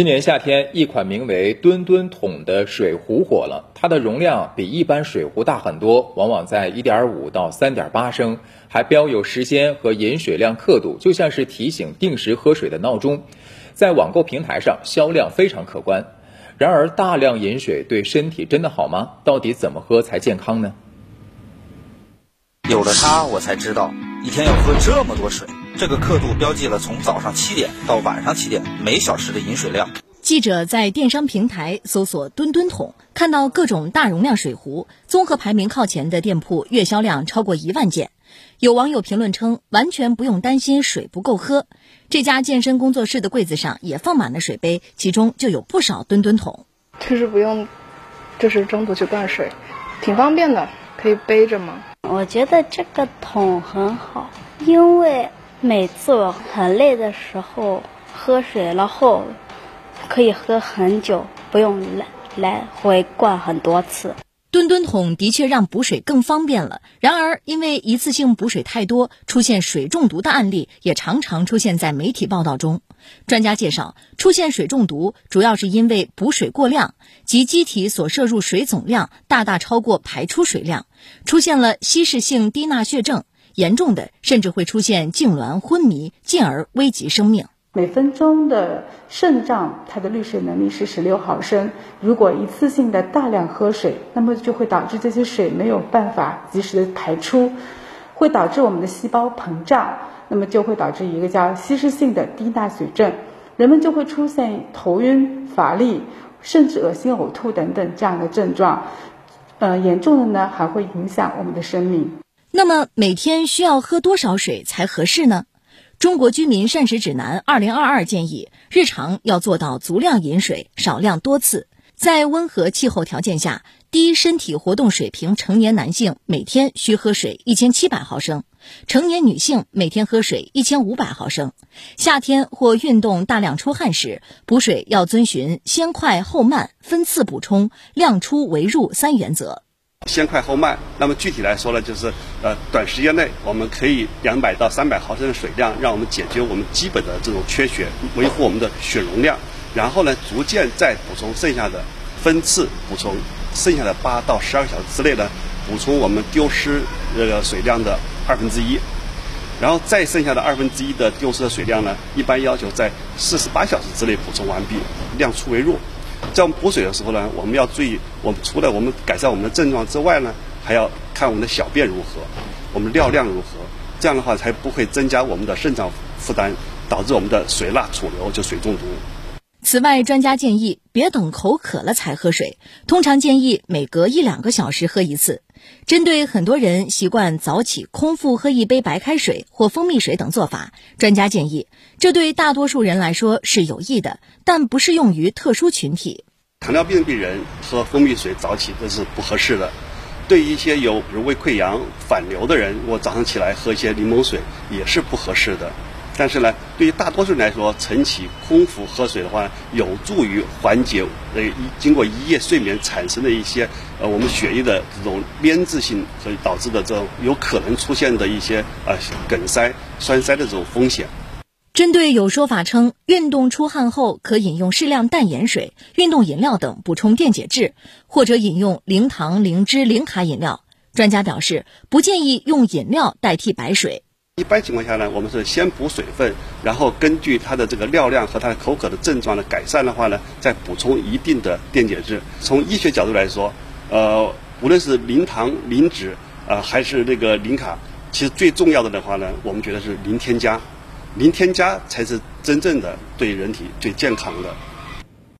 今年夏天，一款名为“吨吨桶”的水壶火了。它的容量比一般水壶大很多，往往在1.5到3.8升，还标有时间和饮水量刻度，就像是提醒定时喝水的闹钟。在网购平台上销量非常可观。然而，大量饮水对身体真的好吗？到底怎么喝才健康呢？有了它，我才知道一天要喝这么多水。这个刻度标记了从早上七点到晚上七点每小时的饮水量。记者在电商平台搜索“吨吨桶”，看到各种大容量水壶，综合排名靠前的店铺月销量超过一万件。有网友评论称，完全不用担心水不够喝。这家健身工作室的柜子上也放满了水杯，其中就有不少吨吨桶。就是不用，就是中途去灌水，挺方便的，可以背着嘛。我觉得这个桶很好，因为。每次我很累的时候喝水，然后可以喝很久，不用来来回灌很多次。吨吨桶的确让补水更方便了。然而，因为一次性补水太多，出现水中毒的案例也常常出现在媒体报道中。专家介绍，出现水中毒主要是因为补水过量，即机体所摄入水总量大大超过排出水量，出现了稀释性低钠血症。严重的甚至会出现痉挛、昏迷，进而危及生命。每分钟的肾脏它的滤水能力是十六毫升，如果一次性的大量喝水，那么就会导致这些水没有办法及时的排出，会导致我们的细胞膨胀，那么就会导致一个叫稀释性的低钠血症，人们就会出现头晕、乏力，甚至恶心、呕吐等等这样的症状。呃，严重的呢还会影响我们的生命。那么每天需要喝多少水才合适呢？中国居民膳食指南二零二二建议，日常要做到足量饮水，少量多次。在温和气候条件下，低身体活动水平成年男性每天需喝水一千七百毫升，成年女性每天喝水一千五百毫升。夏天或运动大量出汗时，补水要遵循先快后慢、分次补充、量出为入三原则。先快后慢，那么具体来说呢，就是呃，短时间内我们可以两百到三百毫升的水量，让我们解决我们基本的这种缺血，维护我们的血容量。然后呢，逐渐再补充剩下的，分次补充剩下的八到十二小时之内呢，补充我们丢失这个水量的二分之一。然后再剩下的二分之一的丢失的水量呢，一般要求在四十八小时之内补充完毕，量出为入。在我们补水的时候呢，我们要注意，我们除了我们改善我们的症状之外呢，还要看我们的小便如何，我们尿量如何，这样的话才不会增加我们的肾脏负担，导致我们的水钠储留就水中毒。此外，专家建议别等口渴了才喝水，通常建议每隔一两个小时喝一次。针对很多人习惯早起空腹喝一杯白开水或蜂蜜水等做法，专家建议，这对大多数人来说是有益的，但不适用于特殊群体。糖尿病病人喝蜂蜜水早起这是不合适的。对一些有比如胃溃疡、反流的人，我早上起来喝一些柠檬水也是不合适的。但是呢，对于大多数人来说，晨起空腹喝水的话，有助于缓解呃一经过一夜睡眠产生的一些呃我们血液的这种粘滞性和导致的这种有可能出现的一些呃梗塞、栓塞的这种风险。针对有说法称运动出汗后可饮用适量淡盐水、运动饮料等补充电解质，或者饮用零糖、零脂、零卡饮料，专家表示不建议用饮料代替白水。一般情况下呢，我们是先补水分，然后根据它的这个尿量和它的口渴的症状的改善的话呢，再补充一定的电解质。从医学角度来说，呃，无论是零糖、零脂呃，还是那个零卡，其实最重要的的话呢，我们觉得是零添加，零添加才是真正的对人体最健康的。